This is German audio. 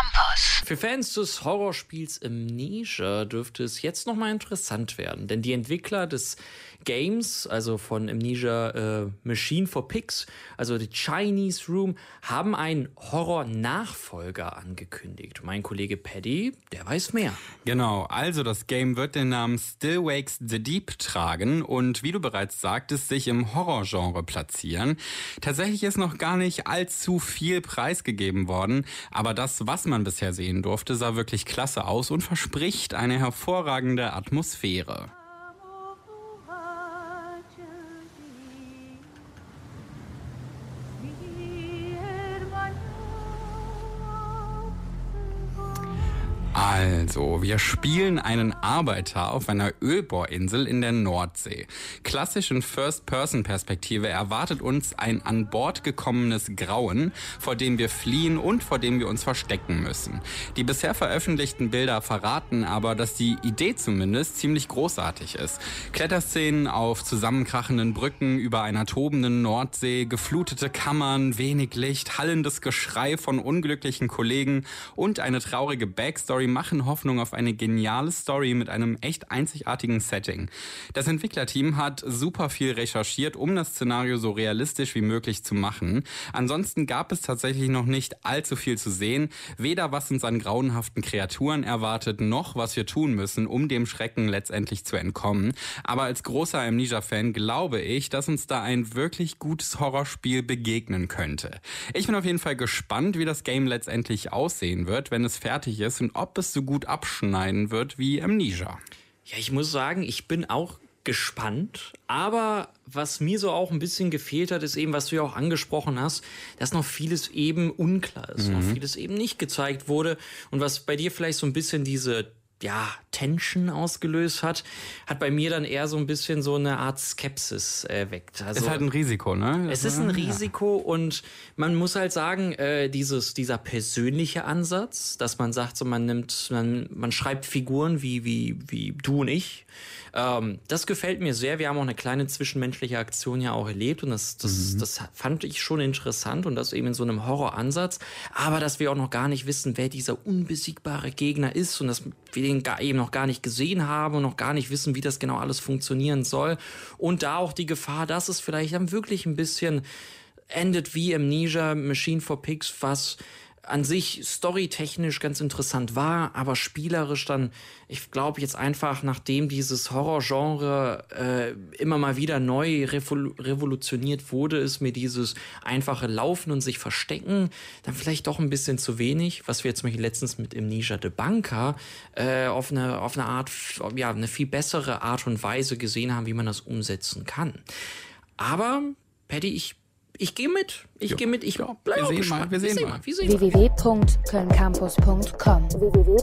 Campus. Für Fans des Horrorspiels Amnesia dürfte es jetzt nochmal interessant werden, denn die Entwickler des Games, also von Amnesia äh, Machine for Pigs, also The Chinese Room, haben einen Horror-Nachfolger angekündigt. Mein Kollege Paddy, der weiß mehr. Genau, also das Game wird den Namen Still Wakes the Deep tragen und wie du bereits sagtest, sich im Horrorgenre platzieren. Tatsächlich ist noch gar nicht allzu viel preisgegeben worden, aber das, was man bisher sehen durfte, sah wirklich klasse aus und verspricht eine hervorragende Atmosphäre. Also, wir spielen einen Arbeiter auf einer Ölbohrinsel in der Nordsee. Klassisch in First-Person-Perspektive erwartet uns ein an Bord gekommenes Grauen, vor dem wir fliehen und vor dem wir uns verstecken müssen. Die bisher veröffentlichten Bilder verraten aber, dass die Idee zumindest ziemlich großartig ist. Kletterszenen auf zusammenkrachenden Brücken über einer tobenden Nordsee, geflutete Kammern, wenig Licht, hallendes Geschrei von unglücklichen Kollegen und eine traurige Backstory machen Hoffnung auf eine geniale Story mit einem echt einzigartigen Setting. Das Entwicklerteam hat super viel recherchiert, um das Szenario so realistisch wie möglich zu machen. Ansonsten gab es tatsächlich noch nicht allzu viel zu sehen, weder was uns an grauenhaften Kreaturen erwartet, noch was wir tun müssen, um dem Schrecken letztendlich zu entkommen. Aber als großer Amnesia-Fan glaube ich, dass uns da ein wirklich gutes Horrorspiel begegnen könnte. Ich bin auf jeden Fall gespannt, wie das Game letztendlich aussehen wird, wenn es fertig ist und ob es so gut abschneiden wird wie Amnesia. Ja, ich muss sagen, ich bin auch gespannt. Aber was mir so auch ein bisschen gefehlt hat, ist eben, was du ja auch angesprochen hast, dass noch vieles eben unklar ist, mhm. noch vieles eben nicht gezeigt wurde. Und was bei dir vielleicht so ein bisschen diese ja, Tension ausgelöst hat, hat bei mir dann eher so ein bisschen so eine Art Skepsis erweckt. Also, ist halt ein Risiko, ne? Es ist ein Risiko ja. und man muss halt sagen, äh, dieses, dieser persönliche Ansatz, dass man sagt, so man nimmt, man, man schreibt Figuren wie, wie, wie du und ich, ähm, das gefällt mir sehr. Wir haben auch eine kleine zwischenmenschliche Aktion ja auch erlebt und das, das, mhm. das fand ich schon interessant und das eben in so einem Horroransatz. Aber dass wir auch noch gar nicht wissen, wer dieser unbesiegbare Gegner ist und dass wir den eben noch gar nicht gesehen haben und noch gar nicht wissen, wie das genau alles funktionieren soll. Und da auch die Gefahr, dass es vielleicht dann wirklich ein bisschen endet wie Amnesia Machine for Pigs, was an sich storytechnisch ganz interessant war, aber spielerisch dann, ich glaube jetzt einfach, nachdem dieses Horrorgenre äh, immer mal wieder neu revol revolutioniert wurde, ist mir dieses einfache Laufen und sich verstecken dann vielleicht doch ein bisschen zu wenig, was wir jetzt zum Beispiel letztens mit Amnesia de Banca äh, auf, eine, auf eine Art, ja, eine viel bessere Art und Weise gesehen haben, wie man das umsetzen kann. Aber, Paddy, ich ich gehe mit. Ich gehe mit. Ich ja, bleibe wir, sehen mal, wir, wir sehen mal. www.kölncampus.com www